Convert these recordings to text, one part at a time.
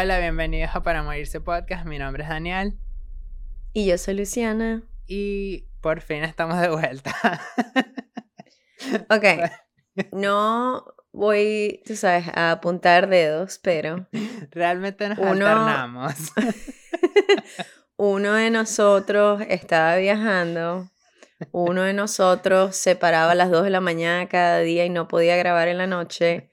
Hola, bienvenidos a Para Morirse Podcast. Mi nombre es Daniel. Y yo soy Luciana. Y por fin estamos de vuelta. ok. No voy, tú sabes, a apuntar dedos, pero. Realmente nos alternamos. uno de nosotros estaba viajando. Uno de nosotros se paraba a las 2 de la mañana cada día y no podía grabar en la noche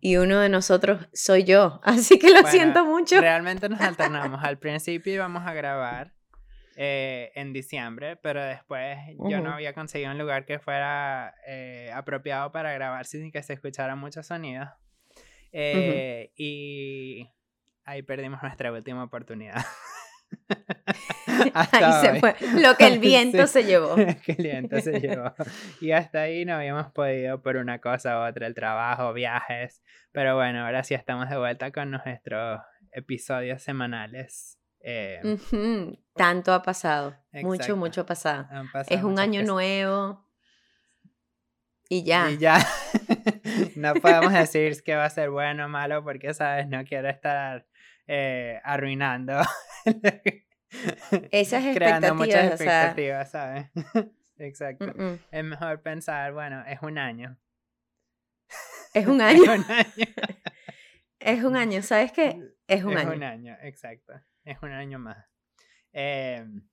y uno de nosotros soy yo. Así que lo siento mucho. Realmente nos alternamos. Al principio íbamos a grabar eh, en diciembre, pero después yo no había conseguido un lugar que fuera eh, apropiado para grabar sin que se escuchara mucho sonido. Eh, y ahí perdimos nuestra última oportunidad. ahí se fue. Lo que el viento se llevó. que el viento se llevó. Y hasta ahí no habíamos podido por una cosa u otra, el trabajo, viajes. Pero bueno, ahora sí estamos de vuelta con nuestros episodios semanales. Eh, Tanto ha pasado. Mucho, mucho ha pasado. es un año nuevo. Y ya. Y ya. no podemos decir que va a ser bueno o malo porque, ¿sabes? No quiero estar eh, arruinando. Esas expectativas. Creando muchas expectativas, ¿sabes? Exacto. Es mejor pensar, bueno, es un año. Es un año. es un año. es un año, ¿sabes qué? Es un año. Es un año, exacto. Es un año más. Em,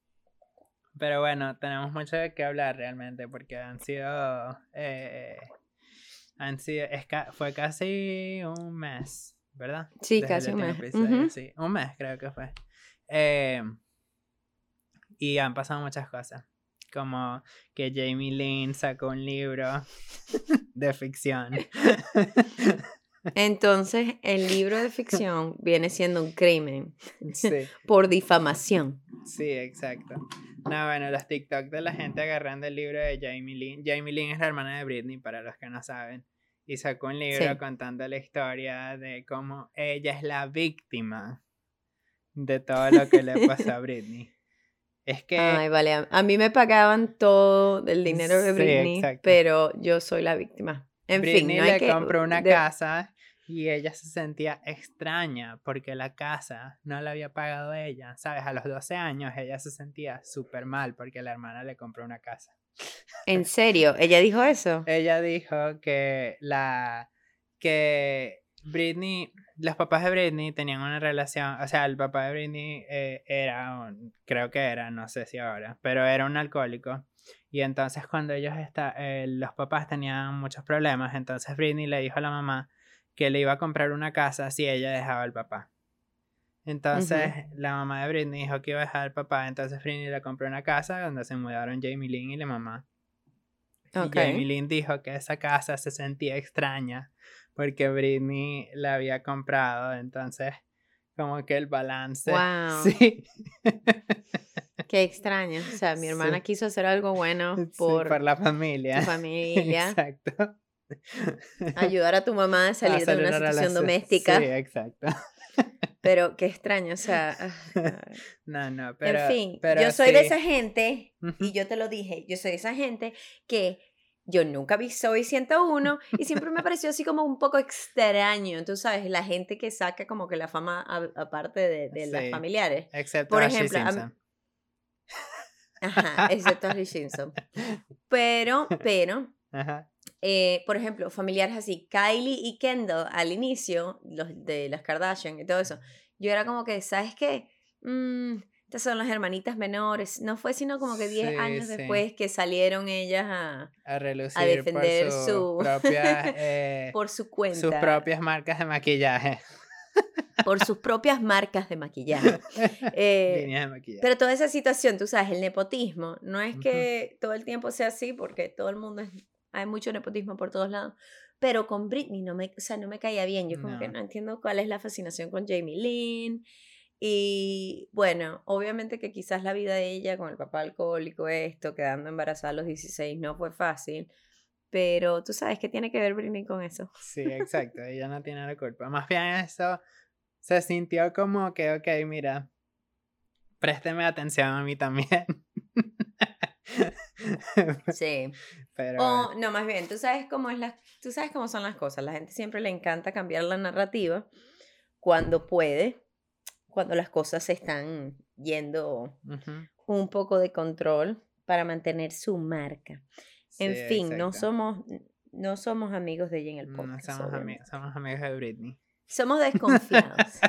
pero bueno, tenemos mucho de qué hablar realmente porque han sido. Eh, han sido. fue casi un mes ¿verdad? Sí, casi un mes. Sí, un mes creo que fue. Eh, y han pasado muchas cosas. Como que Jamie Lynn sacó un libro de ficción. Entonces, el libro de ficción viene siendo un crimen sí. por difamación. Sí, exacto. No, bueno, los TikTok de la gente agarrando el libro de Jamie Lynn. Jamie Lynn es la hermana de Britney, para los que no saben y sacó un libro contando la historia de cómo ella es la víctima de todo lo que le pasó a Britney. Es que... Ay, vale, a mí me pagaban todo el dinero de Britney, pero yo soy la víctima. En Britney fin, no le compró una casa y ella se sentía extraña porque la casa no la había pagado ella. ¿Sabes? A los 12 años ella se sentía súper mal porque la hermana le compró una casa. ¿En serio? ¿Ella dijo eso? Ella dijo que la que Britney, los papás de Britney tenían una relación, o sea, el papá de Britney eh, era, creo que era, no sé si ahora, pero era un alcohólico. Y entonces cuando ellos está, eh, los papás tenían muchos problemas, entonces Britney le dijo a la mamá que le iba a comprar una casa si ella dejaba al papá. Entonces la mamá de Britney dijo que iba a dejar al papá, entonces Britney le compró una casa donde se mudaron Jamie Lynn y la mamá. Y Jamie Lynn dijo que esa casa se sentía extraña porque Britney la había comprado, entonces como que el balance. Wow. Sí. Qué extraño. O sea, mi hermana quiso hacer algo bueno por, por la familia. Tu familia. Exacto. Ayudar a tu mamá a salir de una, situación doméstica. Sí, exacto. Pero qué extraño, o sea. Ah, no, no, pero. En fin, yo soy de esa gente, y yo te lo dije, yo soy de esa gente que yo nunca vi Soy 101 y siempre me pareció así como un poco extraño. Tú sabes, la gente que saca como que la fama aparte de, de las familiares. Excepto Por ejemplo, Simpson. Ajá, excepto Ashley Simpson. Pero, pero, Ajá. Eh, por ejemplo, familiares así, Kylie y Kendall al inicio, los de las Kardashian y todo eso, yo era como que, ¿sabes qué? Mm, estas son las hermanitas menores. No fue sino como que 10 años después que salieron ellas a, a, defender por su, eh, por su cuenta. Sus propias marcas de maquillaje. Por sus propias marcas de maquillaje. Eh, de maquillaje. Pero toda esa situación, tú sabes, el nepotismo, no es que todo el tiempo sea así, porque todo el mundo es hay mucho nepotismo por todos lados. Pero con Britney no me, o sea, no me caía bien. Yo como que no entiendo cuál es la fascinación con Jamie Lynn. Y bueno, obviamente que quizás la vida de ella con el papá alcohólico, esto, quedando embarazada a los 16, no fue fácil. Pero tú sabes que tiene que ver Britney con eso. Sí, exacto. ella no tiene la culpa. Más bien eso se sintió como que, ok, mira, présteme atención a mí también. Sí. O, no, más bien, tú sabes cómo es la, tú sabes cómo son las cosas. La gente siempre le encanta cambiar la narrativa cuando puede. Cuando las cosas se están yendo un poco de control para mantener su marca. en fin, no somos, no somos amigos de ella en el podcast. No somos, amigos, somos amigos de Britney. Somos desconfiados.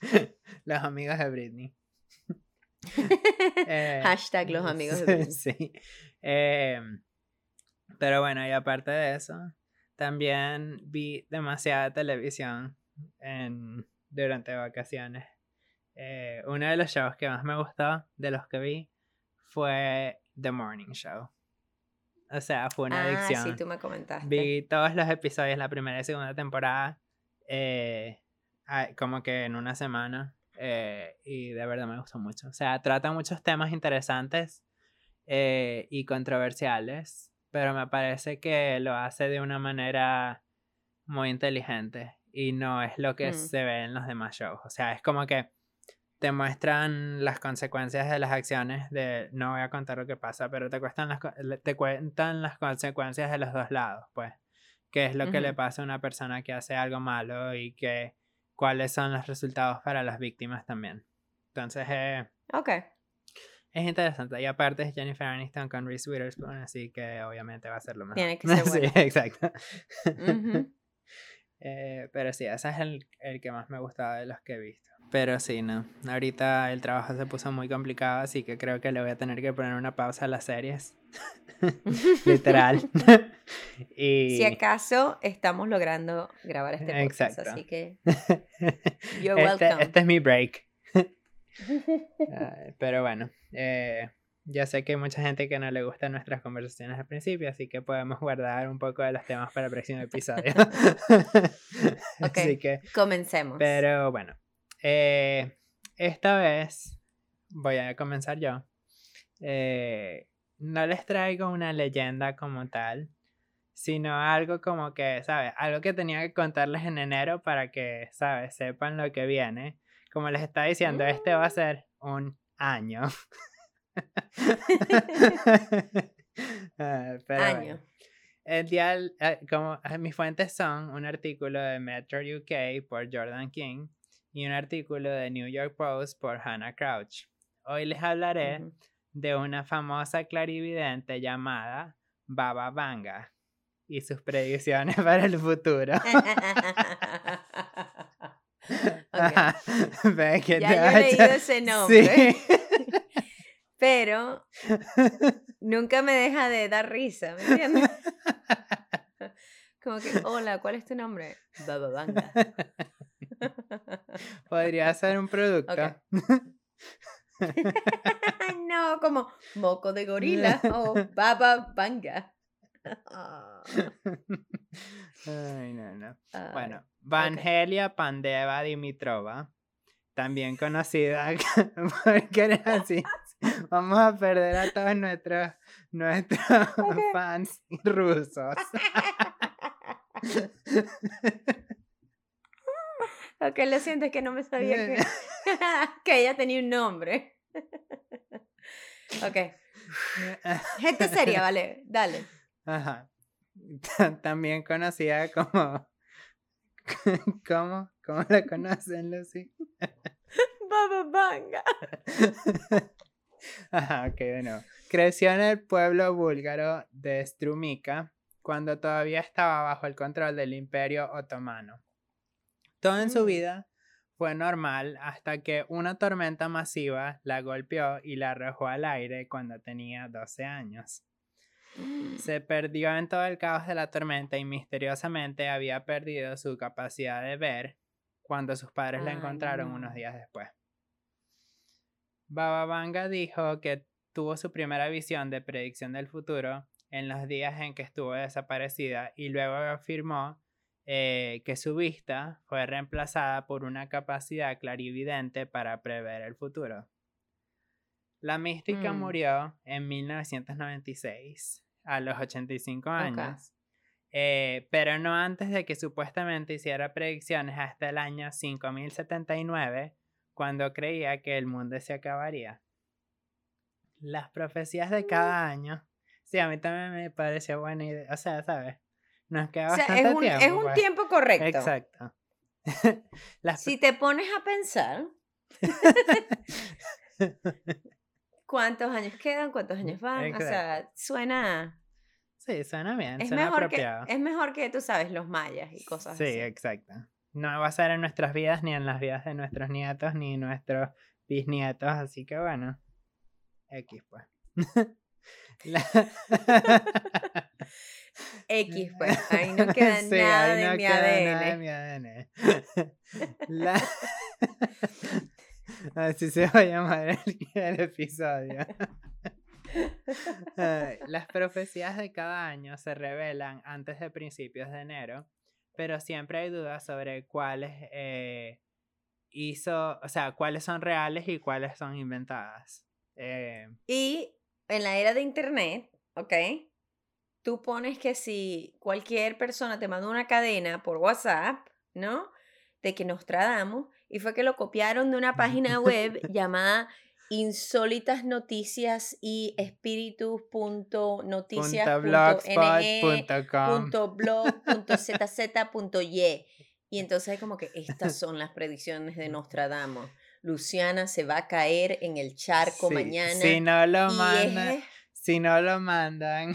los amigos de Britney. Eh, Hashtag los amigos de Britney. Sí. Em, pero bueno, y aparte de eso, también vi demasiada televisión en, durante vacaciones. Eh, uno de los shows que más me gustó de los que vi fue The Morning Show. O sea, fue una adicción. Ah, sí, tú me comentaste. Vi todos los episodios, la primera y segunda temporada, eh, como que en una semana. Eh, y de verdad me gustó mucho. O sea, trata muchos temas interesantes eh, y controversiales, pero me parece que lo hace de una manera muy inteligente y no es lo que mm. se ve en los demás shows. O sea, es como que te muestran las consecuencias de las acciones de no voy a contar lo que pasa, pero te cuentan las, te cuentan las consecuencias de los dos lados, pues. Qué es lo que le pasa a una persona que hace algo malo y que cuáles son los resultados para las víctimas también. Entonces, eh, ok. Es interesante. Y aparte es Jennifer Aniston con Reese Witherspoon, así que obviamente va a ser lo mejor. Tiene que ser bueno. sí, exacto. Eh, pero sí, ese es el, el, que más me gustaba de los que he visto. Pero sí, no. Ahorita el trabajo se puso muy complicado, así que creo que le voy a tener que poner una pausa a las series. Literal. y... Si acaso estamos logrando grabar este podcast, así que you're este, welcome. Este es mi break. pero bueno, eh, ya sé que hay mucha gente que no le gustan nuestras conversaciones al principio, así que podemos guardar un poco de los temas para el próximo episodio. ok, así que, comencemos. Pero bueno, eh, esta vez voy a comenzar yo. Eh, no les traigo una leyenda como tal, sino algo como que, ¿sabes? Algo que tenía que contarles en enero para que, ¿sabes? Sepan lo que viene. Como les está diciendo, este va a ser un año. Ah, año. el día, eh, como mis fuentes son un artículo de Metro UK por Jordan King y un artículo de New York Post por Hannah Crouch. Hoy les hablaré de una famosa clarividente llamada Baba Vanga y sus predicciones para el futuro. ya yo he leído ese nombre. Pero nunca me deja de dar risa, ¿me entiendes? Como que, hola, ¿cuál es tu nombre? Baba Vanga. Podría ser un producto. no, como moco de gorila o baba banga. Ay, no, no. Bueno, Vangelia Pandeva Dimitrova, también conocida porque eres así. Vamos a perder a todos nuestros, nuestros fans rusos. Ok, lo siento, es que no me sabía que, que ella tenía un nombre. ok. Gente seria, vale, dale. Ajá. También conocida como. ¿Cómo? ¿Cómo la conocen, Lucy? Baba Banga. Ajá, ok, bueno. Creció en el pueblo búlgaro de Strumica cuando todavía estaba bajo el control del Imperio Otomano. Todo en su mm. vida fue normal hasta que una tormenta masiva la golpeó y la arrojó al aire cuando tenía 12 años. Se perdió en todo el caos de la tormenta y misteriosamente había perdido su capacidad de ver cuando sus padres la encontraron unos días después. Baba Vanga dijo que tuvo su primera visión de predicción del futuro en los días en que estuvo desaparecida y luego afirmó eh, que su vista fue reemplazada por una capacidad clarividente para prever el futuro. La mística mm. murió en 1996, a los 85 años, eh, pero no antes de que supuestamente hiciera predicciones hasta el año 5079, cuando creía que el mundo se acabaría. Las profecías de cada año, sí, a mí también me pareció buena idea, o sea, ¿sabes? Nos queda bastante es un, tiempo. Es un pues. tiempo correcto. Exacto. si te pones a pensar, ¿cuántos años quedan? ¿Cuántos años van? O sea, suena... Sí, suena bien, es suena mejor apropiado. Que, es mejor que, tú sabes, los mayas y cosas sí, así. Sí, exacto. No va a ser en nuestras vidas, ni en las vidas de nuestros nietos, ni nuestros bisnietos, así que bueno. X, pues. X, pues. Ahí no queda nada, de mi ADN. Así se va a llamar el, episodio. las profecías de cada año se revelan antes de principios de enero, pero siempre hay dudas sobre cuáles eh, hizo, o sea, cuáles son reales y cuáles son inventadas. Eh, y en la era de internet, ¿ok? Tú pones que si cualquier persona te mandó una cadena por WhatsApp, ¿no? De que nos tradamos, y fue que lo copiaron de una página web llamada insólitas noticias y espíritus.noticias.ne.blog.zz.y y entonces es como que estas son las predicciones de Nostradamus. Luciana se va a caer en el charco mañana. Si no lo mandan, si no lo mandan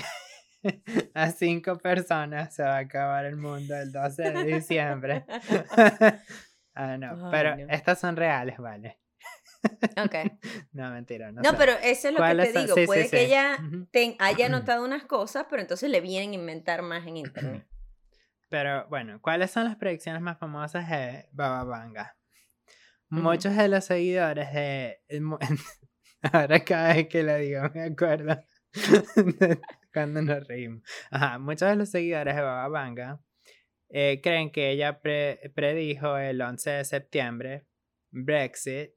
a cinco personas, se va a acabar el mundo el 12 de diciembre. ah, no, pero estas son reales, vale. Ok. no, mentira. No, no pero eso es lo que te digo. Puede que ella haya anotado unas cosas, pero entonces le vienen a inventar más en internet. Pero bueno, ¿cuáles son las predicciones más famosas de Baba Vanga? Muchos de los seguidores de... Ahora cada vez que lo digo me acuerdo cuando nos reímos. Ajá, muchos de los seguidores de Baba Vanga eh, creen que ella predijo el 11 de septiembre Brexit,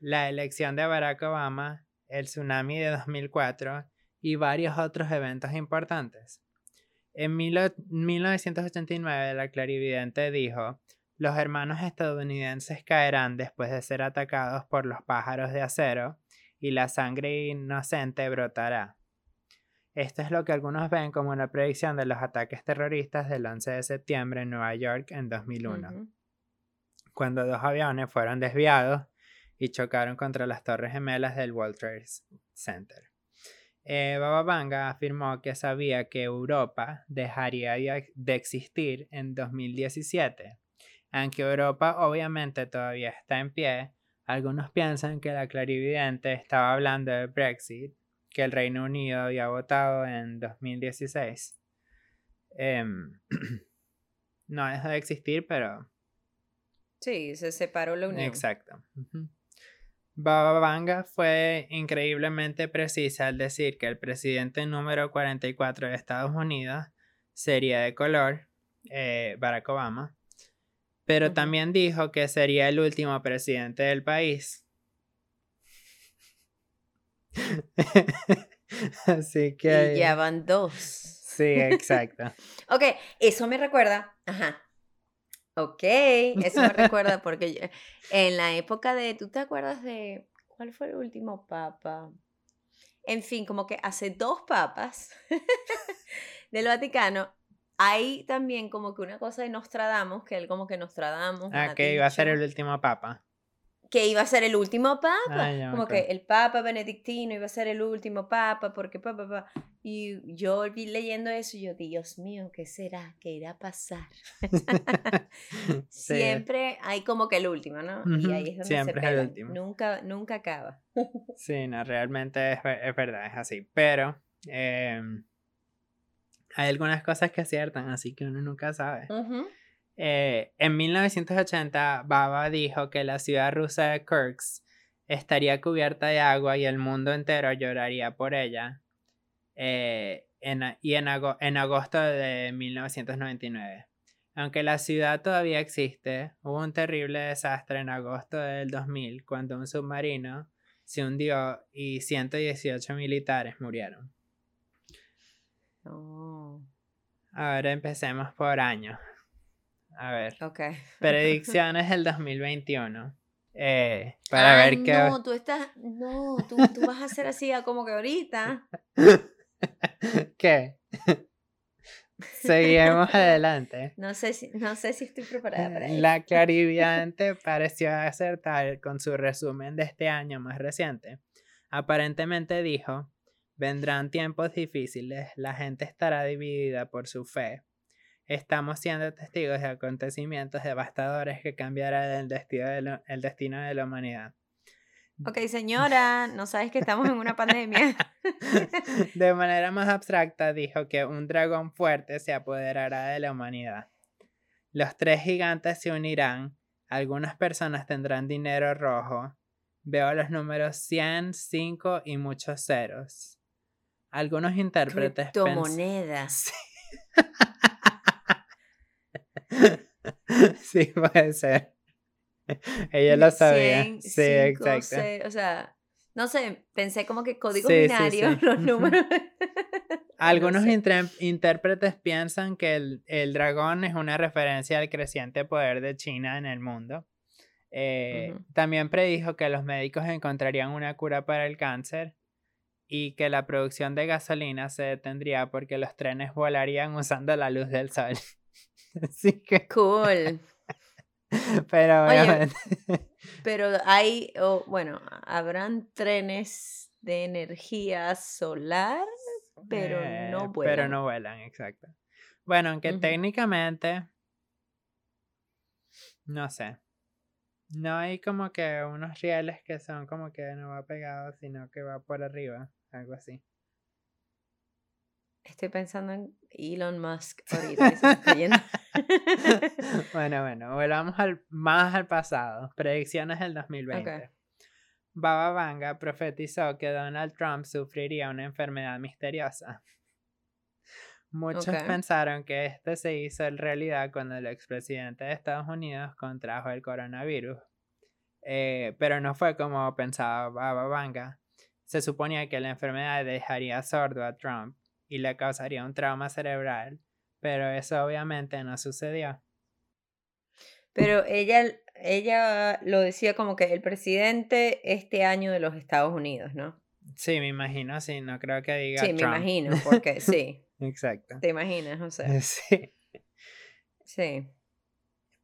la elección de Barack Obama, el tsunami de 2004 y varios otros eventos importantes. En 1989, la clarividente dijo, los hermanos estadounidenses caerán después de ser atacados por los pájaros de acero y la sangre inocente brotará. Esto es lo que algunos ven como una predicción de los ataques terroristas del 11 de septiembre en Nueva York en 2001, cuando dos aviones fueron desviados y chocaron contra las torres gemelas del World Trade Center. Eh, Baba Vanga afirmó que sabía que Europa dejaría de existir en 2017. Aunque Europa obviamente todavía está en pie, algunos piensan que la clarividente estaba hablando de Brexit, que el Reino Unido había votado en 2016. Em, no deja de existir, pero... Sí, se separó la unión. Exacto. Baba Vanga fue increíblemente precisa al decir que el presidente número 44 de Estados Unidos sería de color, eh, Barack Obama, pero también dijo que sería el último presidente del país. Así que... Y ya van dos. Sí, exacto. ok, eso me recuerda, ajá, Ok, eso me recuerda porque en la época de, ¿tú te acuerdas de cuál fue el último papa? En fin, como que hace dos papas del Vaticano, hay también como que una cosa de Nostradamus, que él como que Nostradamus. Ah, que iba a ser el último papa que iba a ser el último papa. Ah, como que el papa benedictino iba a ser el último papa, porque papá, Y yo vi leyendo eso y yo, Dios mío, ¿qué será? ¿Qué irá a pasar? Siempre hay como que el último, ¿no? Y ahí es donde Siempre se es el último. Nunca, nunca acaba. sí, no, realmente es, es, verdad, es así. Pero em, hay algunas cosas que aciertan, así que uno nunca sabe. Eh, en 1980, Baba dijo que la ciudad rusa de Kursk estaría cubierta de agua y el mundo entero lloraría por ella. Eh, y en, en agosto de 1999. Aunque la ciudad todavía existe, hubo un terrible desastre en agosto del 2000 cuando un submarino se hundió y 118 militares murieron. Oh. Ahora empecemos por años. A ver. Ok. Predicciones del 2021. Eh, para ver qué. No, tú estás. No, tú, tú vas a hacer así como que ahorita. ¿Qué? Seguimos adelante. No sé, si, no sé si estoy preparada para eso. La clarividente pareció acertar con su resumen de este año más reciente. Aparentemente dijo, vendrán tiempos difíciles, la gente estará dividida por su fe. Estamos siendo testigos de acontecimientos devastadores que cambiarán el destino de, el destino de la humanidad. Ok, señora, no sabes que estamos en una pandemia. De manera más abstracta, dijo que un dragón fuerte se apoderará de la humanidad. Los tres gigantes se unirán, algunas personas tendrán dinero rojo. Veo los números 100, 5 y muchos ceros. Algunos intérpretes. Criptomonedas. sí, puede ser. Ella lo sabía. sí, exacto. o sea, no sé, pensé como que código binario, los números. Algunos intérpretes piensan que el, el, dragón es una referencia al creciente poder de China en el mundo. Eh, también predijo que los médicos encontrarían una cura para el cáncer y que la producción de gasolina se detendría porque los trenes volarían usando la luz del sol. Así que... Cool. Pero pero hay, bueno, habrán trenes de energía solar, pero no eh, vuelan. Pero no vuelan, exacto. Bueno, aunque técnicamente, no sé. No hay como que unos rieles que son como que no va pegado, sino que va por arriba, algo así. Estoy pensando en Elon Musk ahorita. bueno, bueno, volvamos al, más al pasado. Predicciones del 2020. Baba Vanga profetizó que Donald Trump sufriría una enfermedad misteriosa. Muchos pensaron que este se hizo en realidad cuando el expresidente de Estados Unidos contrajo el coronavirus. Eh, pero no fue como pensaba Baba Vanga. Se suponía que la enfermedad dejaría sordo a Trump y le causaría un trauma cerebral, pero eso obviamente no sucedió. Pero ella, ella lo decía como que el presidente este año de los Estados Unidos, ¿no? Sí, me imagino, sí, no creo que diga. Sí, me imagino, porque sí. Exacto. ¿Te imaginas? O sea. Sí. Sí.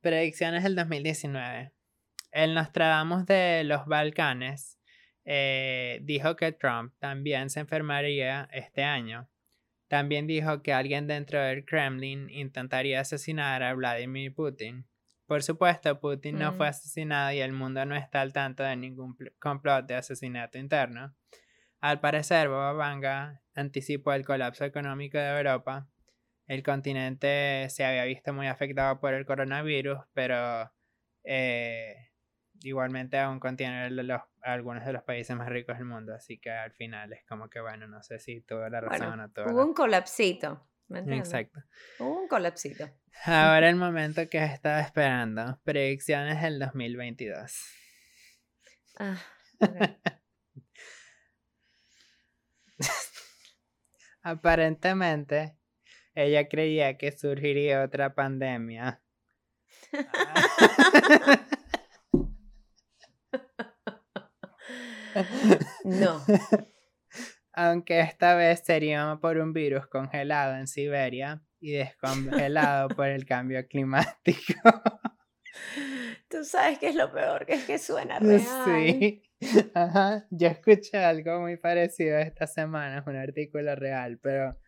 Predicciones del 2019. El Nostradamus de los Balcanes eh, dijo que Trump también se enfermaría este año. También dijo que alguien dentro del Kremlin intentaría asesinar a Vladimir Putin. Por supuesto, Putin no fue mm. asesinado y el mundo no está al tanto de ningún complot de asesinato interno. Al parecer, Boba Vanga anticipó el colapso económico de Europa. El continente se había visto muy afectado por el coronavirus, pero eh, igualmente aún contiene los, algunos de los países más ricos del mundo, así que al final es como que, bueno, no sé si tuvo la razón o no tuvo. Hubo un colapsito. ¿me Exacto. Hubo un colapsito. Ahora el momento que estaba esperando. Predicciones del 2022. Ah, Aparentemente, ella creía que surgiría otra pandemia. No. Aunque esta vez sería por un virus congelado en Siberia y descongelado por el cambio climático. Tú sabes que es lo peor, que es que suena real. Sí. Ajá. Yo escuché algo muy parecido esta semana, es un artículo real, pero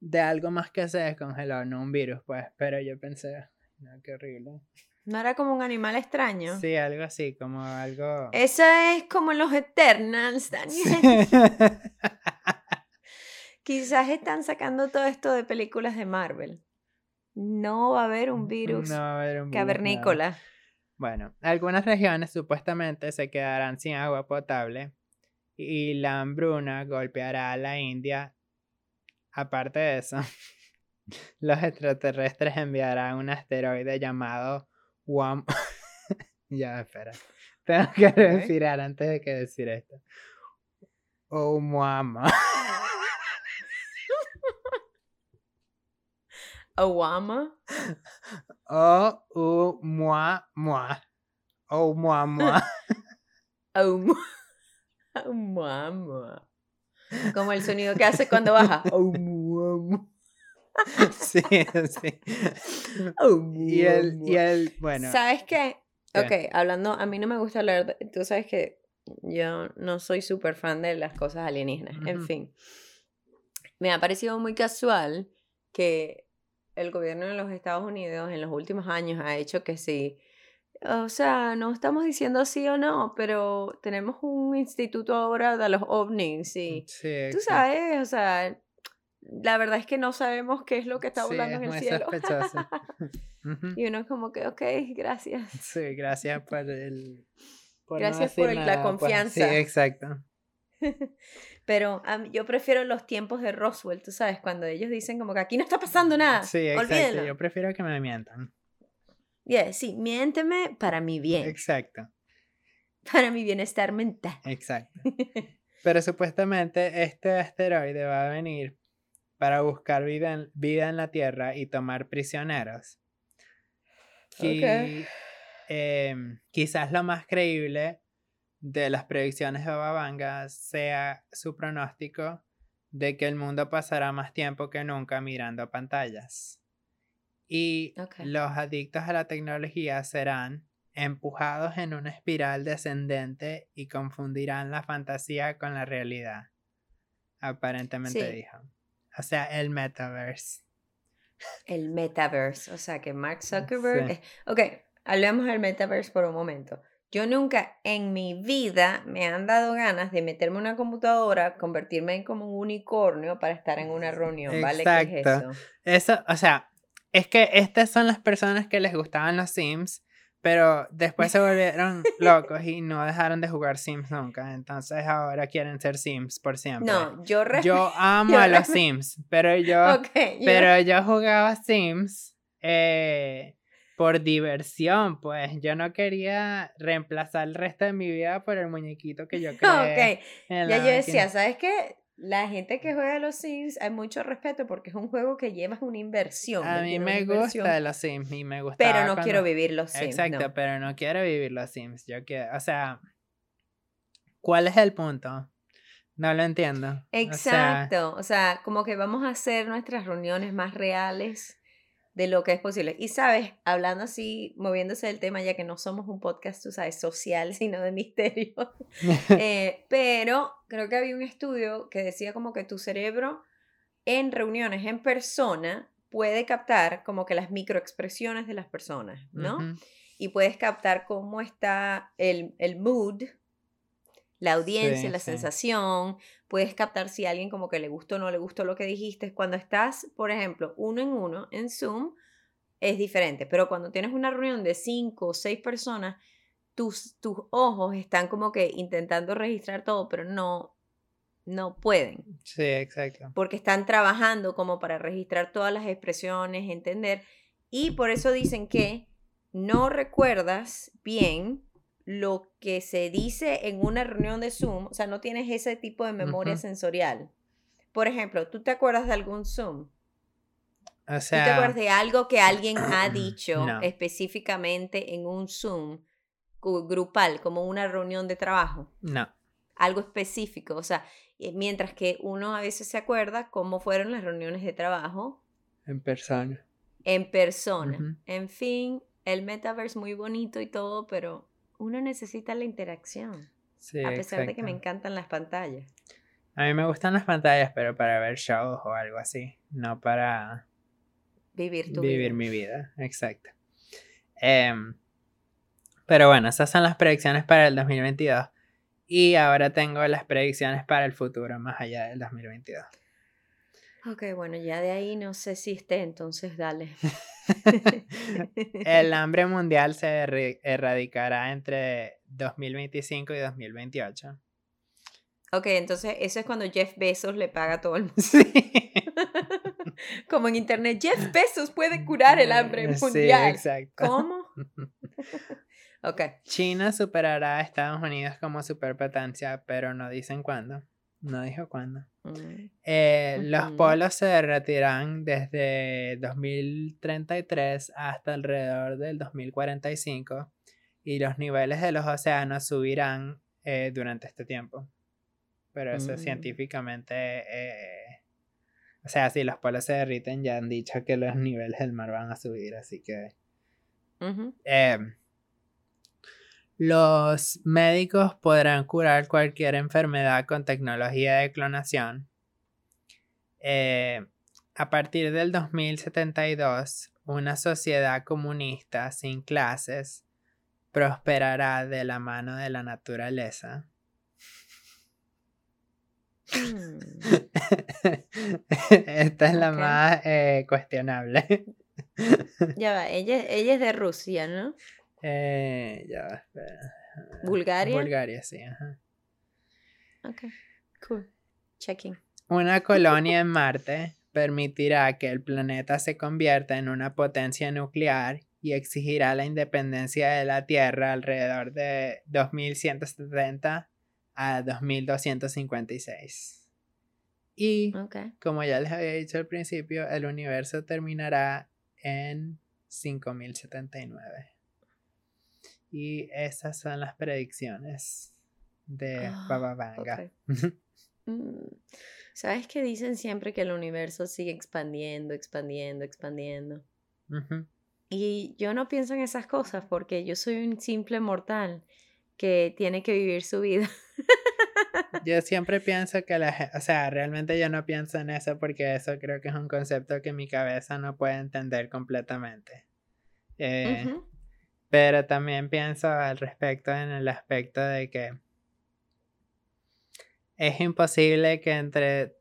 de algo más que se descongeló, no un virus, pues. Pero yo pensé, no, qué horrible. ¿No era como un animal extraño? Sí, algo así, como algo... Eso es como los Eternals, Daniel. Quizás están sacando todo esto de películas de Marvel. No va a haber un virus cavernícola. Bueno, algunas regiones supuestamente se quedarán sin agua potable y la hambruna golpeará a la India. Aparte de eso, los extraterrestres enviarán un asteroide llamado Wam. ya, espera. Tengo que respirar antes de que decir esto. Oh, Muama. Owama. O, u, mua, mua. O, mua, mua. O, mua, mua. Como el sonido que hace cuando baja. Oh, mua, mua. sí, sí. y el, y el, bueno. ¿Sabes qué? Ok, hablando, a mí no me gusta hablar, tú sabes que yo no soy súper fan de las cosas alienígenas, en fin. Me ha parecido muy casual que el gobierno de los Estados Unidos en los últimos años ha hecho que sí, o sea, no estamos diciendo sí o no, pero tenemos un instituto ahora de los ovnis y sí, tú sabes, o sea, la verdad es que no sabemos qué es lo que está volando en el cielo. y uno es como que, ok, gracias. Sí, gracias por el... gracias por la confianza. Sí, exacto. Pero yo prefiero los tiempos de Roswell, tú sabes, cuando ellos dicen como que aquí no está pasando nada. Sí, exacto. Yo prefiero que me mientan. Yeah, sí, miénteme para mi bien. Exacto. Para mi bienestar mental. Exacto. Pero supuestamente este asteroide va a venir para buscar vida en, vida en la Tierra y tomar prisioneros. Em, quizás lo más creíble de las predicciones de Bababanga sea su pronóstico de que el mundo pasará más tiempo que nunca mirando pantallas. Y los adictos a la tecnología serán empujados en una espiral descendente y confundirán la fantasía con la realidad. Aparentemente dijo. O sea, el metaverse. El metaverse. O sea, que Mark Zuckerberg. Ok, hablemos del metaverse por un momento. Yo nunca en mi vida me han dado ganas de meterme en una computadora, convertirme en como un unicornio para estar en una reunión, ¿vale? Exacto. eso, o sea, es que estas son las personas que les gustaban los Sims pero después se volvieron locos y no dejaron de jugar Sims nunca. Entonces ahora quieren ser Sims por siempre. No, yo Yo amo a los Sims, pero yo, pero yo jugaba Sims eh, por diversión, pues. Yo no quería reemplazar el resto de mi vida por el muñequito que yo creé. Ok, ya yo decía, ¿sabes qué? La gente que juega a los Sims hay mucho respeto porque es un juego que llevas una inversión. A mí me gusta los Sims y me gusta. Pero no quiero vivir los Sims. Exacto, pero no quiero vivir los Sims. Yo quiero, o sea, ¿cuál es el punto? No lo entiendo. Exacto, o sea como que vamos a hacer nuestras reuniones más reales de lo que es posible. Y sabes, hablando así, moviéndose del tema, ya que no somos un podcast, tú sabes, social, sino de misterio, eh, pero creo que había un estudio que decía como que tu cerebro en reuniones en persona puede captar como que las microexpresiones de las personas, ¿no? Y puedes captar cómo está el, el mood, la audiencia, la sensación, puedes captar si a alguien como que le gustó o no le gustó lo que dijiste. Cuando estás, por ejemplo, uno en uno en Zoom, es diferente, pero cuando tienes una reunión de cinco o seis personas, tus, tus ojos están como que intentando registrar todo, pero no, no pueden. Sí, exacto. Porque están trabajando como para registrar todas las expresiones, entender, y por eso dicen que no recuerdas bien lo que se dice en una reunión de Zoom, o sea, no tienes ese tipo de memoria sensorial. Por ejemplo, ¿tú te acuerdas de algún Zoom? O sea, ¿Tú te acuerdas de algo que alguien ha dicho específicamente en un Zoom grupal, como una reunión de trabajo? No. Algo específico, o sea, eh, mientras que uno a veces se acuerda cómo fueron las reuniones de trabajo. En persona. En persona. En fin, el metaverse muy bonito y todo, pero uno necesita la interacción. Sí, a pesar de que me encantan las pantallas. A mí me gustan las pantallas, pero para ver shows o algo así, no para vivir tu vivir mi vida. Exacto. Em, pero bueno, esas son las predicciones para el 2022. Y ahora tengo las predicciones para el futuro más allá del 2022. Ok, bueno, ya de ahí no sé si esté, entonces dale. el hambre mundial se erradicará entre 2025 y 2028. Ok, entonces eso es cuando Jeff Bezos le paga a todo el mundo. Sí. Como en internet, Jeff Bezos puede curar el hambre mundial. Sí, exacto. ¿Cómo? ok. China superará a Estados Unidos como superpotencia, pero no dicen cuándo. No dijo cuándo. Mm. Eh, los polos se derretirán desde 2033 hasta alrededor del 2045 y los niveles de los océanos subirán eh, durante este tiempo. Pero eso mm. científicamente eh, O sea, si los polos se derriten, ya han dicho que los niveles del mar van a subir, así que... Em, los médicos podrán curar cualquier enfermedad con tecnología de clonación. Eh, a partir del 2072, una sociedad comunista sin clases prosperará de la mano de la naturaleza. Mm. Esta es la más eh, cuestionable. ya va, ella, ella es de Rusia, ¿no? Eh, ya va, ¿Bulgaria? Bulgaria, sí, ajá. Ok, cool. Checking. Una colonia en Marte permitirá que el planeta se convierta en una potencia nuclear y exigirá la independencia de la Tierra alrededor de 2170 a 2256. Y como ya les había dicho al principio, el universo terminará en 5079. Y esas son las predicciones de ah, Baba Vanga. Mm, ¿Sabes que dicen siempre que el universo sigue expandiendo, expandiendo, expandiendo? Y yo no pienso en esas cosas porque yo soy un simple mortal que tiene que vivir su vida. Yo siempre pienso que la gente, o sea, realmente yo no pienso en eso porque eso creo que es un concepto que mi cabeza no puede entender completamente. Eh, pero también pienso al respecto en el aspecto de que es imposible que entre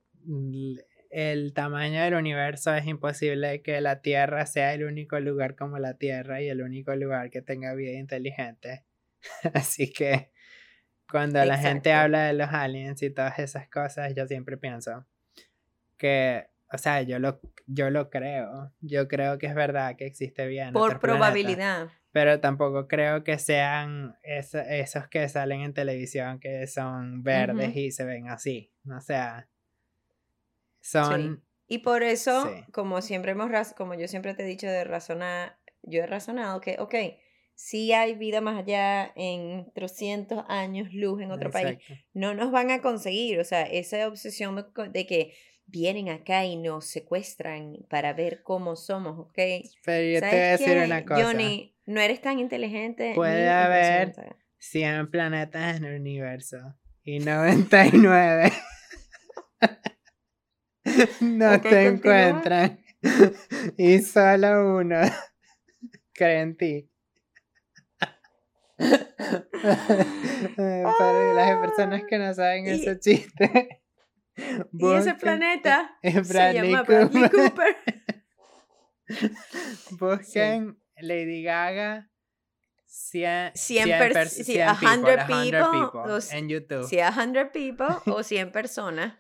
el tamaño del universo es imposible que la Tierra sea el único lugar como la Tierra y el único lugar que tenga vida inteligente. Así que cuando la gente habla de los aliens y todas esas cosas, yo siempre pienso que, o sea, yo lo, yo lo creo. Yo creo que es verdad que existe vida. Por probabilidad. Pero tampoco creo que sean esos que salen en televisión que son verdes y se ven así. O sea, son... Y por eso, como siempre hemos, como yo siempre te he dicho de razonar, yo he razonado que, ok, si hay vida más allá en 300 años luz en otro país, no nos van a conseguir, o sea, esa obsesión de que vienen acá y nos secuestran para ver cómo somos, ¿ok? Pero yo te voy a decir una cosa. Johnny, no eres tan inteligente. Puede haber 100 planetas en el universo y 99 no te encuentran y solo uno cree en ti. Para las personas que no saben ese chiste. y ese planeta es se Bradley Cooper. Busquen Lady Gaga 100, 100, people, en YouTube. 100 people o 100 personas.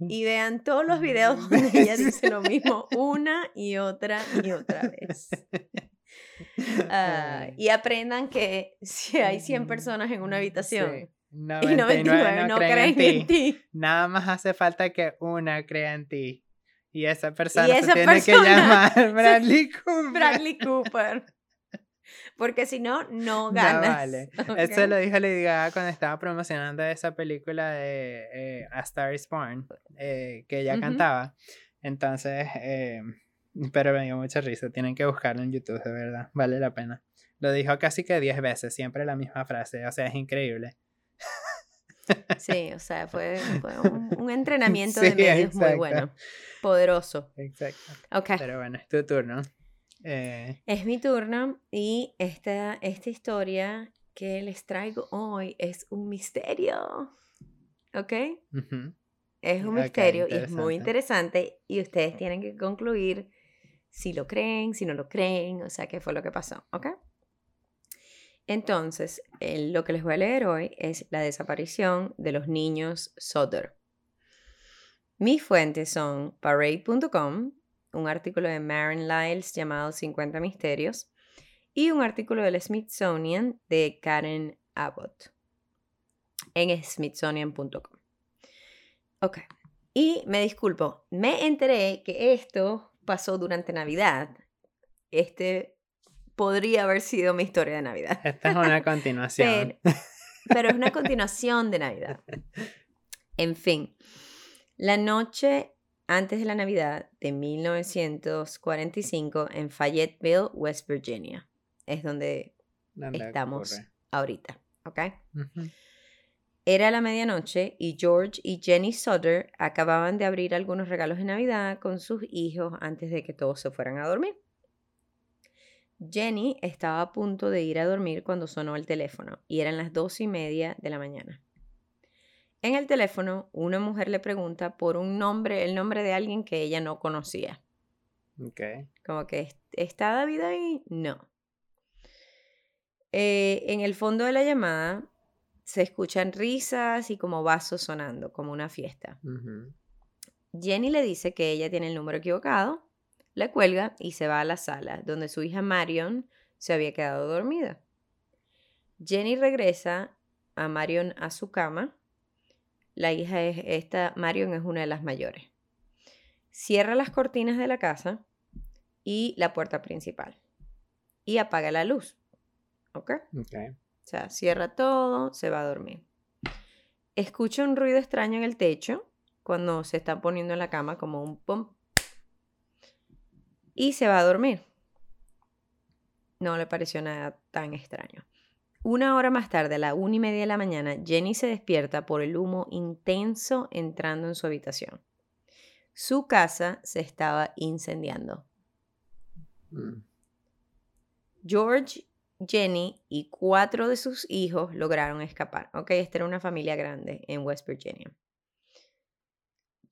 Y vean todos los videos donde ella dice lo mismo una y otra y otra vez. Y aprendan que si hay 100 personas en una habitación 99 no, creen, en, ti. nada más hace falta que una crea en ti. Y esa persona se tiene que llamar Bradley Cooper. Bradley Cooper. Porque si no, no ganas. vale. Eso lo dijo Lady Gaga cuando estaba promocionando esa película de eh, A Star is Born, eh, que ella cantaba. Entonces, eh, pero me dio mucha risa. Tienen que buscarlo en YouTube, de verdad. Vale la pena. Lo dijo casi que 10 veces, siempre la misma frase. O sea, es increíble. Sí, o sea, fue, un, entrenamiento de medios muy bueno. Poderoso. Exacto. Ok. Pero bueno, es tu turno. Eh... Es mi turno y esta, esta historia que les traigo hoy es un misterio. ¿Ok? Es un misterio y es muy interesante y ustedes tienen que concluir si lo creen, si no lo creen, o sea, qué fue lo que pasó, ¿ok? Entonces, lo que les voy a leer hoy es la desaparición de los niños Soder. Mis fuentes son parade.com, un artículo de Maren Lyles llamado 50 misterios y un artículo del Smithsonian de Karen Abbott en smithsonian.com. Ok, y me disculpo, me enteré que esto pasó durante Navidad. Este podría haber sido mi historia de Navidad. Esta es una continuación. pero, es una continuación de Navidad. En fin, la noche antes de la Navidad de 1945 en Fayetteville, West Virginia. Es donde estamos ahorita, ¿ok? Era la medianoche y George y Jenny Sutter acababan de abrir algunos regalos de Navidad con sus hijos antes de que todos se fueran a dormir. Jenny estaba a punto de ir a dormir cuando sonó el teléfono y eran las dos y media de la mañana. En el teléfono, una mujer le pregunta por un nombre, el nombre de alguien que ella no conocía. Okay. Como que, ¿está David ahí? No. Eh, en el fondo de la llamada, se escuchan risas y como vasos sonando, como una fiesta. Jenny le dice que ella tiene el número equivocado, le cuelga y se va a la sala, donde su hija Marion se había quedado dormida. Jenny regresa a Marion a su cama. La hija es esta, Marion es una de las mayores. Cierra las cortinas de la casa y la puerta principal. Y apaga la luz. ¿Ok? Ok. O sea, cierra todo, se va a dormir. Escucha un ruido extraño en el techo cuando se está poniendo en la cama, como un pum. Y se va a dormir. No le pareció nada tan extraño. Una hora más tarde, a la una y media de la mañana, Jenny se despierta por el humo intenso entrando en su habitación. Su casa se estaba incendiando. Mm. George Jenny y cuatro de sus hijos lograron escapar. Ok, esta era una familia grande en West Virginia.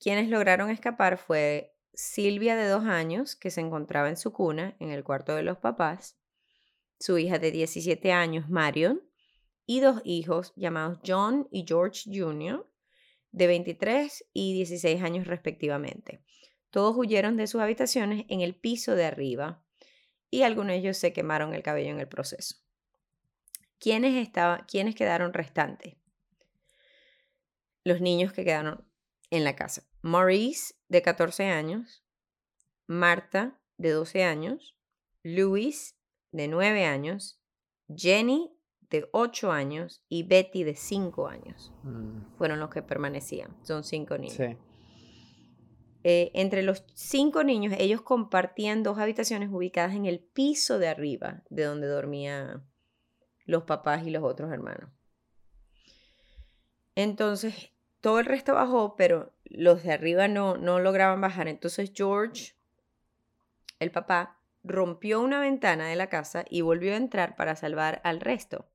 Quienes lograron escapar fue Silvia de dos años, que se encontraba en su cuna, en el cuarto de los papás, su hija de 17 años, Marion, y dos hijos llamados John y George Jr., de 23 y 16 años respectivamente. Todos huyeron de sus habitaciones en el piso de arriba y algunos de ellos se quemaron el cabello en el proceso. ¿Quiénes, estaba, ¿Quiénes quedaron restantes? Los niños que quedaron en la casa. Maurice, de 14 años, Marta, de 12 años, Luis, de 9 años, Jenny, de 8 años, y Betty, de 5 años. Mm. Fueron los que permanecían. Son cinco niños. Sí. Eh, entre los cinco niños, ellos compartían dos habitaciones ubicadas en el piso de arriba, de donde dormían los papás y los otros hermanos. Entonces, todo el resto bajó, pero los de arriba no, no lograban bajar. Entonces, George, el papá, rompió una ventana de la casa y volvió a entrar para salvar al resto.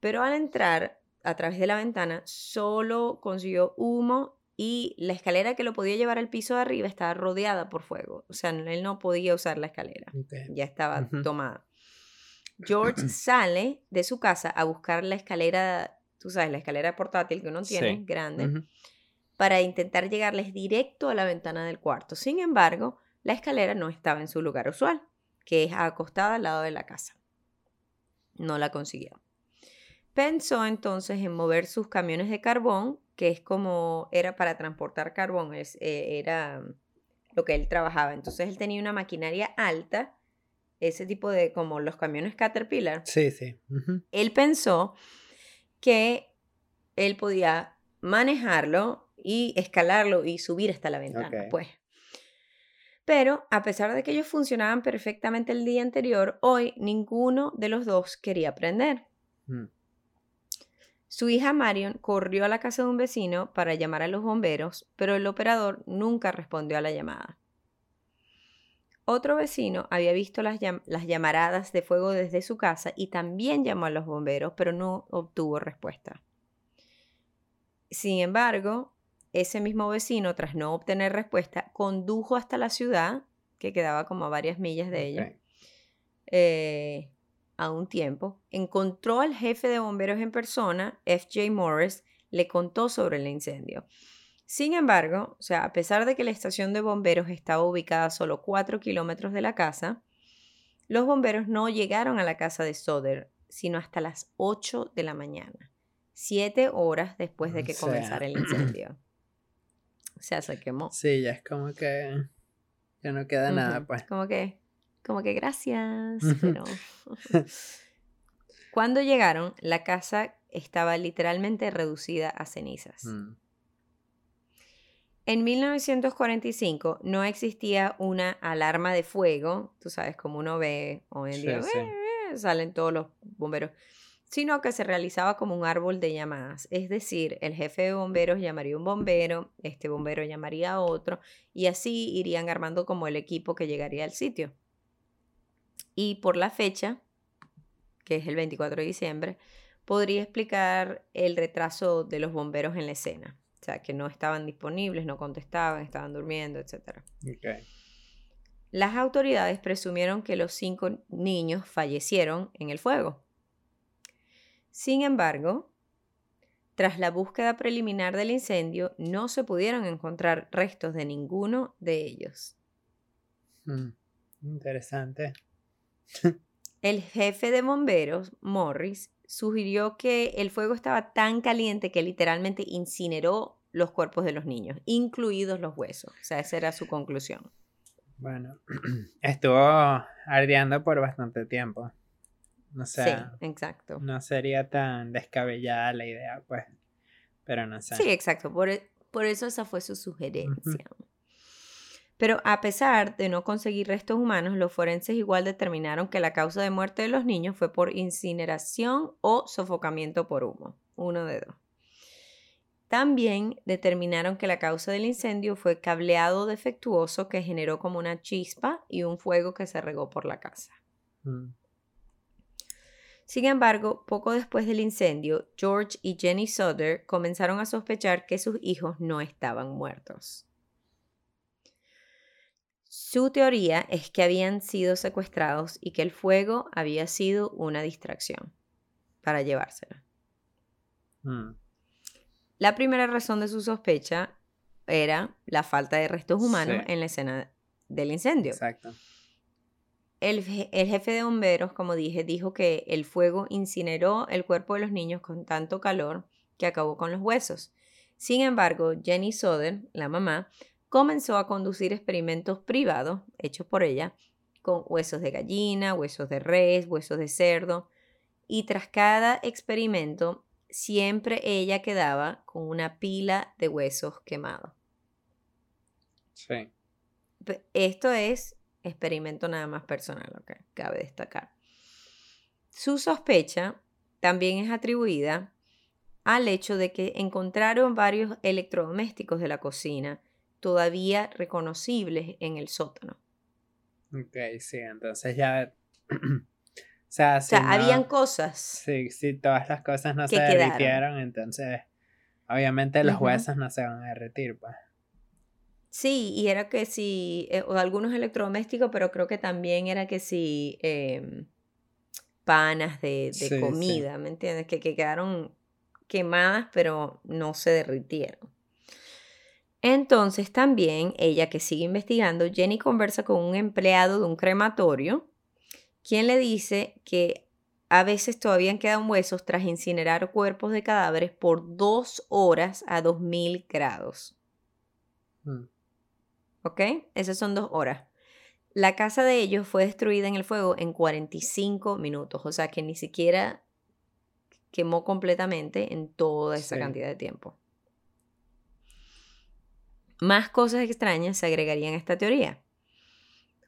Pero al entrar a través de la ventana, solo consiguió humo y la escalera que lo podía llevar al piso de arriba estaba rodeada por fuego. O sea, él no podía usar la escalera. Ya estaba tomada. George sale de su casa a buscar la escalera, tú sabes, la escalera portátil que uno tiene, grande, para intentar llegarles directo a la ventana del cuarto. Sin embargo, la escalera no estaba en su lugar usual, que es acostada al lado de la casa. No la consiguió. Pensó entonces en mover sus camiones de carbón que es como era para transportar carbón, es, eh, era lo que él trabajaba. Entonces él tenía una maquinaria alta, ese tipo de como los camiones Caterpillar. Sí, sí. Él pensó que él podía manejarlo y escalarlo y subir hasta la ventana, pues. Pero a pesar de que ellos funcionaban perfectamente el día anterior, hoy ninguno de los dos quería aprender. Mm. Su hija Marion corrió a la casa de un vecino para llamar a los bomberos, pero el operador nunca respondió a la llamada. Otro vecino había visto las, llamaradas de fuego desde su casa y también llamó a los bomberos, pero no obtuvo respuesta. Sin embargo, ese mismo vecino, tras no obtener respuesta, condujo hasta la ciudad, que quedaba como a varias millas de ella, eh, a un tiempo, encontró al jefe de bomberos en persona, F.J. Morris, le contó sobre el incendio. Sin embargo, o sea, a pesar de que la estación de bomberos estaba ubicada a solo 4 kilómetros de la casa, los bomberos no llegaron a la casa de Soder, sino hasta las 8 de la mañana, siete horas después de que comenzara el incendio. O sea, se quemó. Sí, ya es como que ya no queda nada, pues. Como que como que gracias, pero... Cuando llegaron, la casa estaba literalmente reducida a cenizas. Mm. En 1945 no existía una alarma de fuego, tú sabes, como uno ve hoy en día, Sí, sí. "Eh", salen todos los bomberos, sino que se realizaba como un árbol de llamadas. Es decir, el jefe de bomberos llamaría a un bombero, este bombero llamaría a otro, y así irían armando como el equipo que llegaría al sitio. Y por la fecha, que es el 24 de diciembre, podría explicar el retraso de los bomberos en la escena. O sea, que no estaban disponibles, no contestaban, estaban durmiendo, etc. Las autoridades presumieron que los cinco niños fallecieron en el fuego. Sin embargo, tras la búsqueda preliminar del incendio, no se pudieron encontrar restos de ninguno de ellos. Mm, Interesante. El jefe de bomberos, Morris, sugirió que el fuego estaba tan caliente que literalmente incineró los cuerpos de los niños, incluidos los huesos. O sea, esa era su conclusión. Bueno, estuvo ardeando por bastante tiempo. O sea, sí, exacto. no sería tan descabellada la idea, pues. Pero no sé. Sí, exacto. Por, e- por eso esa fue su sugerencia. Pero a pesar de no conseguir restos humanos, los forenses igual determinaron que la causa de muerte de los niños fue por incineración o sofocamiento por humo. Uno de dos. También determinaron que la causa del incendio fue cableado defectuoso que generó como una chispa y un fuego que se regó por la casa. Mm, Sin embargo, poco después del incendio, George y Jenny Soder comenzaron a sospechar que sus hijos no estaban muertos. Su teoría es que habían sido secuestrados y que el fuego había sido una distracción para llevárselo. mm, La primera razón de su sospecha era la falta de restos humanos Sí. en la escena del incendio. Exacto. El, el jefe de bomberos, como dije, dijo que el fuego incineró el cuerpo de los niños con tanto calor que acabó con los huesos. Sin embargo, Jenny Soder, la mamá, comenzó a conducir experimentos privados hechos por ella con huesos de gallina, huesos de res, huesos de cerdo, y tras cada experimento siempre ella quedaba con una pila de huesos quemados. Sí. Esto es experimento nada más personal, ok, cabe destacar. Su sospecha también es atribuida al hecho de que encontraron varios electrodomésticos de la cocina todavía reconocibles en el sótano. Ok, sí, entonces ya. o sea, O si sea, no- habían cosas. Sí, si todas las cosas no que se quedaron. derritieron, entonces. Obviamente los huesos no se van a derretir, pues. Sí, y era que sí, eh, o algunos electrodomésticos, pero creo que también era que sí, em, panas de, de Sí, sí. comida, ¿me entiendes? Que, que quedaron quemadas, pero no se derritieron. Entonces también, ella que sigue investigando, Jenny conversa con un empleado de un crematorio, quien le dice que a veces todavía quedan huesos tras incinerar cuerpos de cadáveres por dos horas a 2000 grados. Mm, ¿Ok? Esas son dos horas. La casa de ellos fue destruida en el fuego en 45 minutos, o sea que ni siquiera quemó completamente en toda esa Sí. cantidad de tiempo. Más cosas extrañas se agregarían a esta teoría.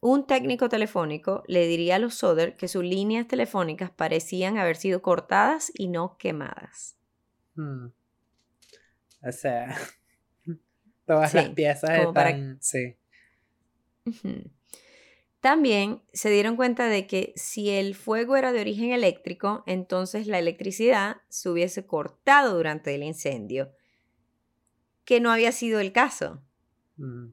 Un técnico telefónico le diría a los Soder que sus líneas telefónicas parecían haber sido cortadas y no quemadas. mm. O sea, todas Sí, las piezas para- están. Sí. También se dieron cuenta de que si el fuego era de origen eléctrico, entonces la electricidad se hubiese cortado durante el incendio, que no había sido el caso, Mm,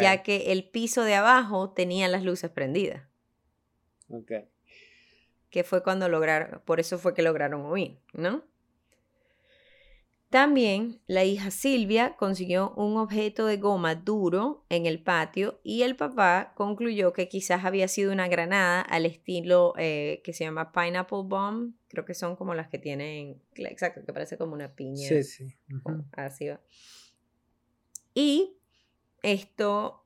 ya que el piso de abajo tenía las luces prendidas, ok. que fue cuando lograron, por eso fue que lograron huir, ¿no? También la hija Silvia consiguió un objeto de goma duro en el patio y el papá concluyó que quizás había sido una granada al estilo eh, que se llama Pineapple Bomb. Creo que son como las que tienen, exacto, que parece como una piña. Sí, sí. así va. Y esto,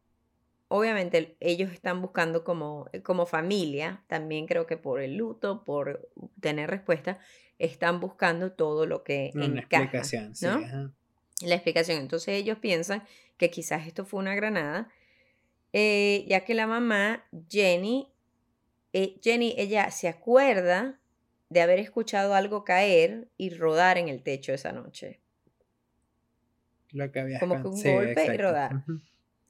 obviamente, ellos están buscando como, como familia, también creo que por el luto, por tener respuesta, están buscando todo lo que Una encaja. explicación, sí. ¿no? ajá. la explicación. Entonces ellos piensan que quizás esto fue una granada, eh, ya que la mamá, Jenny, eh, Jenny, ella se acuerda de haber escuchado algo caer y rodar en el techo esa noche. Lo que había Como que un golpe y rodar.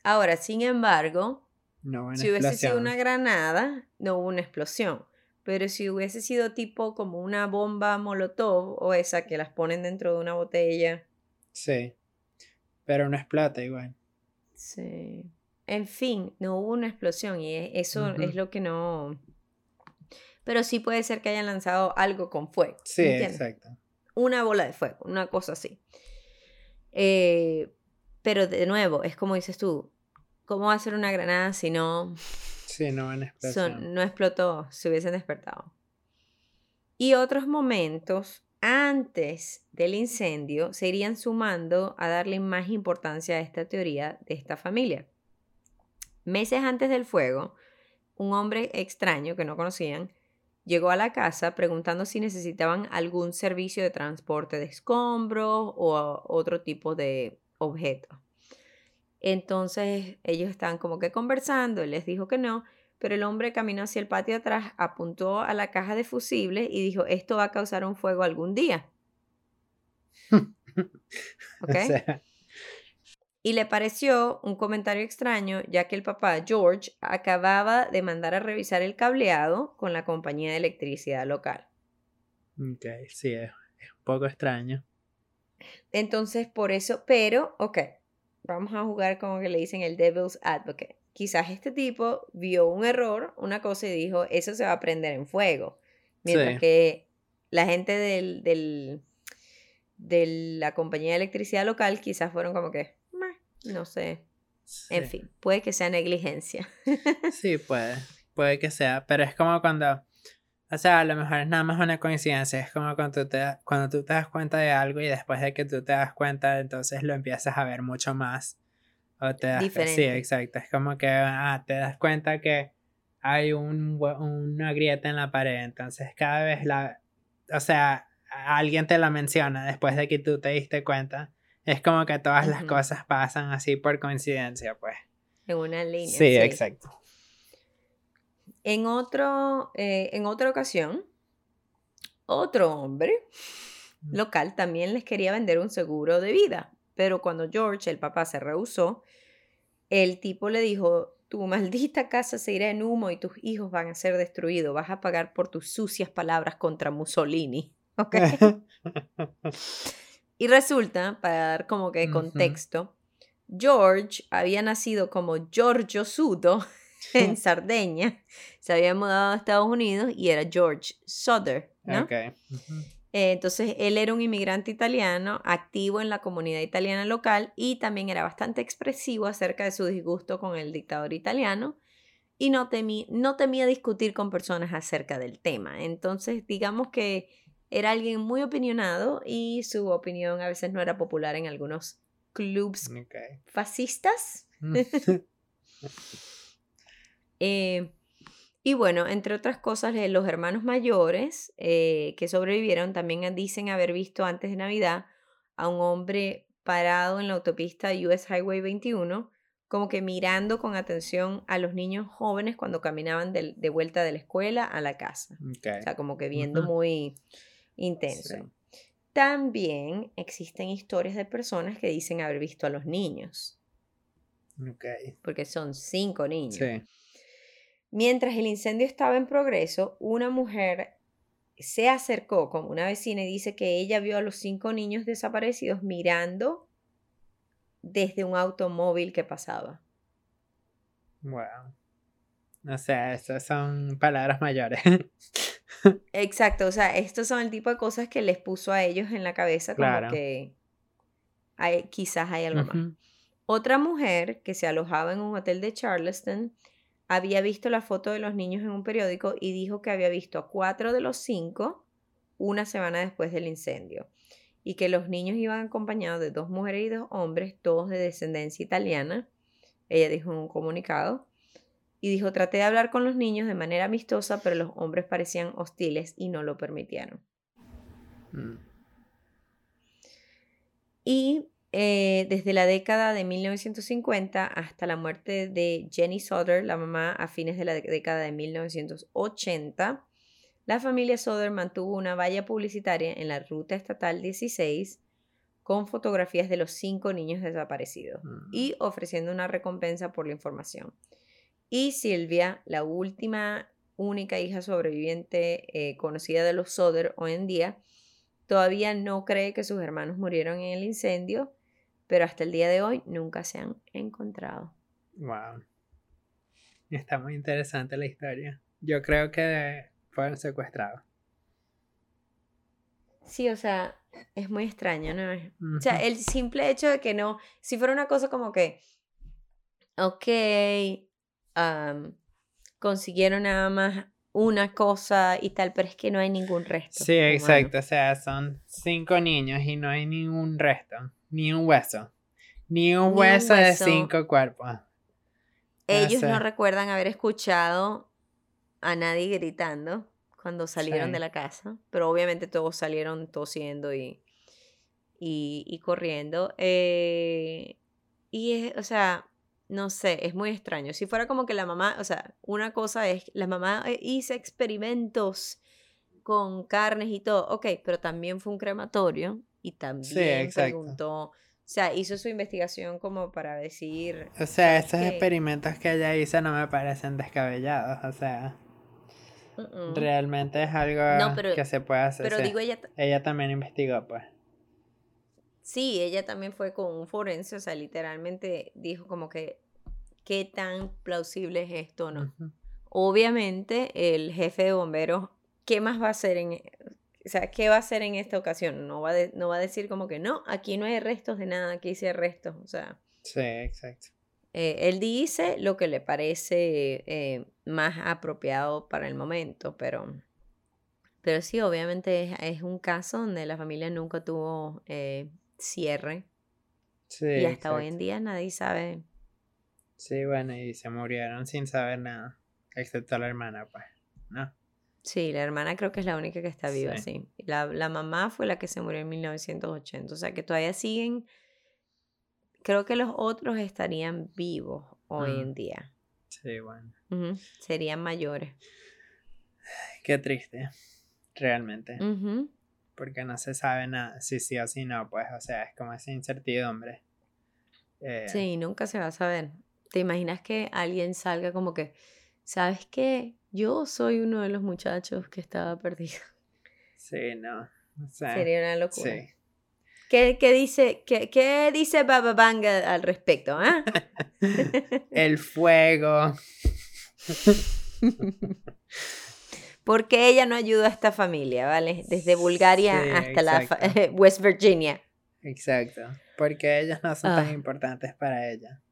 Ahora, sin embargo, si hubiese sido una granada, no hubo una explosión. Pero si hubiese sido tipo como una bomba molotov o esa que las ponen dentro de una botella. Sí. Pero no explota igual. Sí. En fin, no hubo una explosión y e, eso es lo que no. Pero sí puede ser que hayan lanzado algo con fuego. Sí, exacto. Una bola de fuego, una cosa así. Eh, pero de nuevo, es como dices tú, ¿cómo va a ser una granada si no... Sí, no van no explotó, se hubiesen despertado. Y otros momentos antes del incendio se irían sumando a darle más importancia a esta teoría de esta familia. Meses antes del fuego, un hombre extraño que no conocían llegó a la casa preguntando si necesitaban algún servicio de transporte de escombros o otro tipo de objeto. Entonces ellos estaban como que conversando, él les dijo que no, pero el hombre caminó hacia el patio atrás, apuntó a la caja de fusibles y dijo, esto va a causar un fuego algún día. ¿Ok? Y le pareció un comentario extraño, ya que el papá, George, acababa de mandar a revisar el cableado con la compañía de electricidad local. Ok, sí, es, un poco extraño. Entonces, por eso, pero, ok, vamos a jugar como que le dicen el Devil's Advocate quizás este tipo vio un error, una cosa y dijo, eso se va a prender en fuego. Mientras que la gente del, del, de la compañía de electricidad local quizás fueron como que, no sé. En fin, puede que sea negligencia. sí, puede, puede que sea, pero es como cuando, o sea, a lo mejor es nada más una coincidencia, es como cuando tú, te, cuando tú te das cuenta de algo y después de que tú te das cuenta, entonces lo empiezas a ver mucho más Sí, exacto. Es como que ah, te das cuenta que hay un, una grieta en la pared. Entonces cada vez la... O sea, alguien te la menciona después de que tú te diste cuenta. Es como que todas las cosas pasan así por coincidencia, pues. En una línea. Sí, exacto. En, otro, eh, en otra ocasión, otro hombre local también les quería vender un seguro de vida. Pero cuando George, el papá, se rehusó, el tipo le dijo, tu maldita casa se irá en humo y tus hijos van a ser destruidos. Vas a pagar por tus sucias palabras contra Mussolini. y resulta, para dar como que contexto, George había nacido como Giorgio Sudo en Sardeña. Se había mudado a Estados Unidos y era George Sutter, ¿no? Eh, entonces, él era un inmigrante italiano, activo en la comunidad italiana local y también era bastante expresivo acerca de su disgusto con el dictador italiano y no, no temía discutir con personas acerca del tema. Entonces, digamos que era alguien muy opinionado y su opinión a veces no era popular en algunos clubs fascistas. Mm. eh, y bueno, entre otras cosas, eh, los hermanos mayores eh, que sobrevivieron también dicen haber visto antes de Navidad a un hombre parado en la autopista US Highway 21, como que mirando con atención a los niños jóvenes cuando caminaban de, vuelta de la escuela a la casa. O sea, como que viendo muy intenso. También existen historias de personas que dicen haber visto a los niños. Porque son cinco niños. Sí. Mientras el incendio estaba en progreso, una mujer se acercó como una vecina y dice que ella vio a los cinco niños desaparecidos mirando desde un automóvil que pasaba. Wow. O sea, estas son palabras mayores. Exacto, o sea, estos son el tipo de cosas que les puso a ellos en la cabeza como que hay, quizás hay algo más. Otra mujer que se alojaba en un hotel de Charleston había visto la foto de los niños en un periódico y dijo que había visto a cuatro de los cinco una semana después del incendio y que los niños iban acompañados de dos mujeres y dos hombres, todos de descendencia italiana. Ella dijo en un comunicado y dijo, traté de hablar con los niños de manera amistosa, pero los hombres parecían hostiles y no lo permitieron. Mm. Y eh, desde la década de 1950 hasta la muerte de Jenny Soder, la mamá, a fines de la década de 1980, la familia Soder mantuvo una valla publicitaria en la ruta estatal 16 con fotografías de los cinco niños desaparecidos Mm. y ofreciendo una recompensa por la información. Y Silvia, la última, única hija sobreviviente eh, conocida de los Soder hoy en día, todavía no cree que sus hermanos murieron en el incendio, pero hasta el día de hoy nunca se han encontrado. Wow. Está muy interesante la historia. Yo creo que fueron secuestrados. Sí, o sea, es muy extraño, ¿no? O sea, el simple hecho de que no, si fuera una cosa como que, ok, consiguieron nada más una cosa y tal, pero es que no hay ningún resto. Sí, humano. exacto. O sea, son cinco niños y no hay ningún resto, ni un hueso. Ni un Ni un hueso, de cinco cuerpos. Ellos no recuerdan haber escuchado a nadie gritando cuando salieron Sí. de la casa, pero obviamente todos salieron tosiendo y, y, y corriendo. eh, y es, o sea, no sé, es muy extraño. Si fuera como que la mamá, o sea, una cosa es, la mamá eh, hizo experimentos con carnes y todo, ok, pero también fue un crematorio y también exacto. preguntó, o sea, hizo su investigación como para decir, O sea, ¿Sabes estos qué? experimentos que ella hizo no me parecen descabellados. O sea, "Mm-mm". realmente es algo No, pero- que se puede hacer. Pero sí. digo, ella, Ella también investigó, pues. Sí, ella también fue con un forense, o sea, literalmente dijo como que, ¿qué tan plausible es esto no? Obviamente, el jefe de bomberos, ¿qué más va a hacer en, o sea, qué va a hacer en esta ocasión? No va, a de- no va a decir como que no, aquí no hay restos de nada, aquí sí hay restos, o sea, Sí, exacto. eh, él dice lo que le parece eh, más apropiado para el momento, pero, pero sí, obviamente es, es un caso donde la familia nunca tuvo eh, cierre Sí, y hasta hoy en día nadie sabe. Sí, bueno, y se murieron sin saber nada. Excepto la hermana, pues. ¿No? Sí, la hermana creo que es la única que está viva, Sí. sí. La, la mamá fue la que se murió en 1980, o sea que todavía siguen, creo que los otros estarían vivos hoy Mm. en día, Sí, bueno. Serían mayores. Qué triste. Realmente. Porque no se sabe nada. Si sí o si no, pues. O sea, es como esa incertidumbre. Eh, Sí, nunca se va a saber. ¿Te imaginas que alguien salga como que, ¿sabes qué? Yo soy uno de los muchachos que estaba perdido. Sí, no. O sea, Sería una locura. sí. ¿Qué, qué dice, qué, qué dice Baba Vanga al respecto? ah? El fuego. ¿Por qué ella no ayuda a esta familia, ¿vale? Desde Bulgaria Sí, hasta la. West Virginia. Exacto. Porque ellos no son tan Ah. importantes para ella.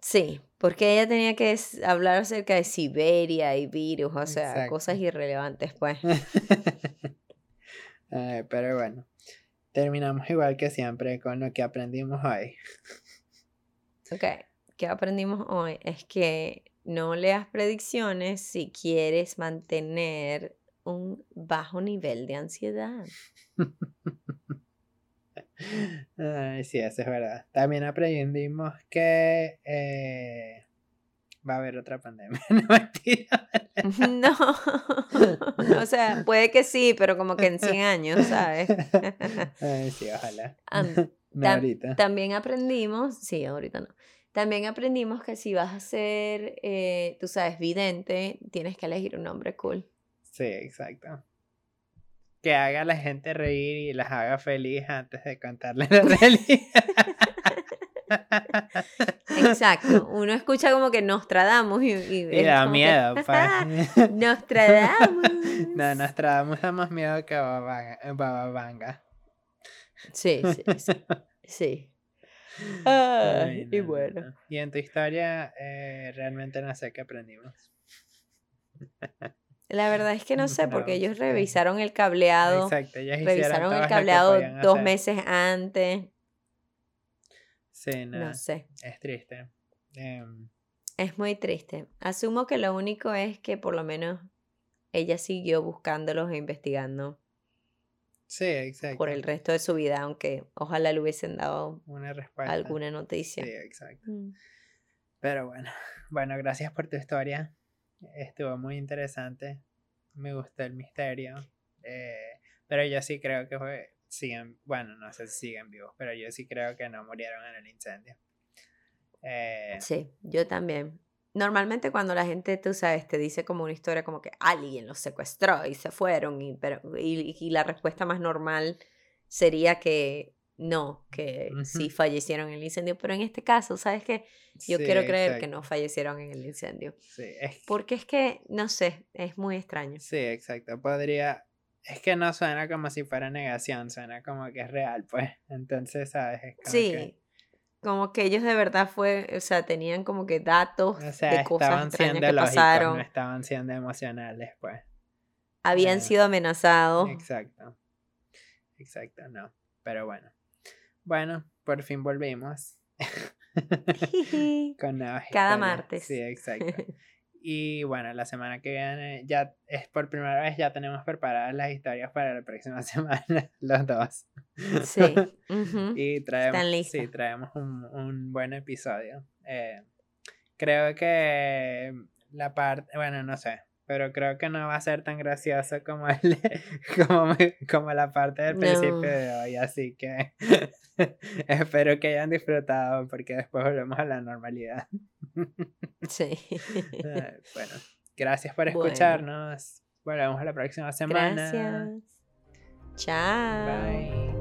Sí, porque ella tenía que hablar acerca de Siberia y virus, o sea, Exacto. cosas irrelevantes, pues. Pero bueno. Terminamos igual que siempre con lo que aprendimos hoy. Ok, ¿qué aprendimos hoy? Es que no leas predicciones si quieres mantener un bajo nivel de ansiedad. Ay, sí, eso es verdad. También aprendimos que eh, va a haber otra pandemia. No, mentira. No, o sea, puede que sí, pero como que en 100 años, ¿sabes? Ay, sí, ojalá. Am- No tam- ahorita. También aprendimos, sí, ahorita no. También aprendimos que si vas a ser, eh, tú sabes, vidente, tienes que elegir un nombre cool. Sí, exacto. Que haga a la gente reír y las haga feliz antes de contarles la realidad. Exacto. Uno escucha como que Nostradamus y, y, Y da como que, miedo, pues. Nostradamus. No, Nostradamus da más miedo que Baba Baba Vanga. Sí, sí, sí. sí. Ay, y no, no, bueno. no. Y en tu historia, eh, realmente no sé qué aprendimos. La verdad es que no sé, porque ellos revisaron el cableado, Exacto, ellas hicieron revisaron el cableado dos hacer. meses antes. Sí, no, No sé. es triste. Em, Es muy triste. Asumo que lo único es que por lo menos ella siguió buscándolos e investigando. Sí, exacto. por el resto de su vida, aunque ojalá le hubiesen dado Una respuesta. alguna noticia. Sí, exacto. Mm. Pero bueno, bueno, gracias por tu historia. Estuvo muy interesante. Me gustó el misterio. Eh, pero yo sí creo que fue, siguen, bueno, no sé si siguen vivos, pero yo sí creo que no murieron en el incendio. Eh, Sí, yo también. Normalmente cuando la gente, tú sabes, te dice como una historia como que alguien los secuestró y se fueron, y, pero, y, y la respuesta más normal sería que no, que sí Ujú. fallecieron en el incendio. Pero en este caso, ¿sabes qué? Yo sí, quiero creer que exacto. no fallecieron en el incendio. Sí, es, Porque es que, no sé, es muy extraño. sí, exacto. Podría. Es que no suena como si fuera negación, suena como que es real, pues. Entonces, ¿sabes? Es como Sí, que- como que ellos de verdad fue, o sea, tenían como que datos o sea, de cosas extrañas que lógicos, pasaron, no estaban siendo emocionales, pues. habían Eh, sido amenazados. Exacto. Exacto, no. Pero bueno. Bueno, por fin volvimos. Con Cada martes. Sí, exacto. Y bueno, la semana que viene ya es por primera vez ya tenemos preparadas las historias para la próxima semana, los dos. Sí. Y traemos, sí, traemos un, un buen episodio. Eh, creo que la parte, bueno, no sé, pero creo que no va a ser tan gracioso como, el, como, como la parte del principio No. de hoy, así que espero que hayan disfrutado porque después volvemos a la normalidad. Sí. Bueno, gracias por Bueno. escucharnos. Volvemos a la próxima semana. Gracias. Chao. Bye.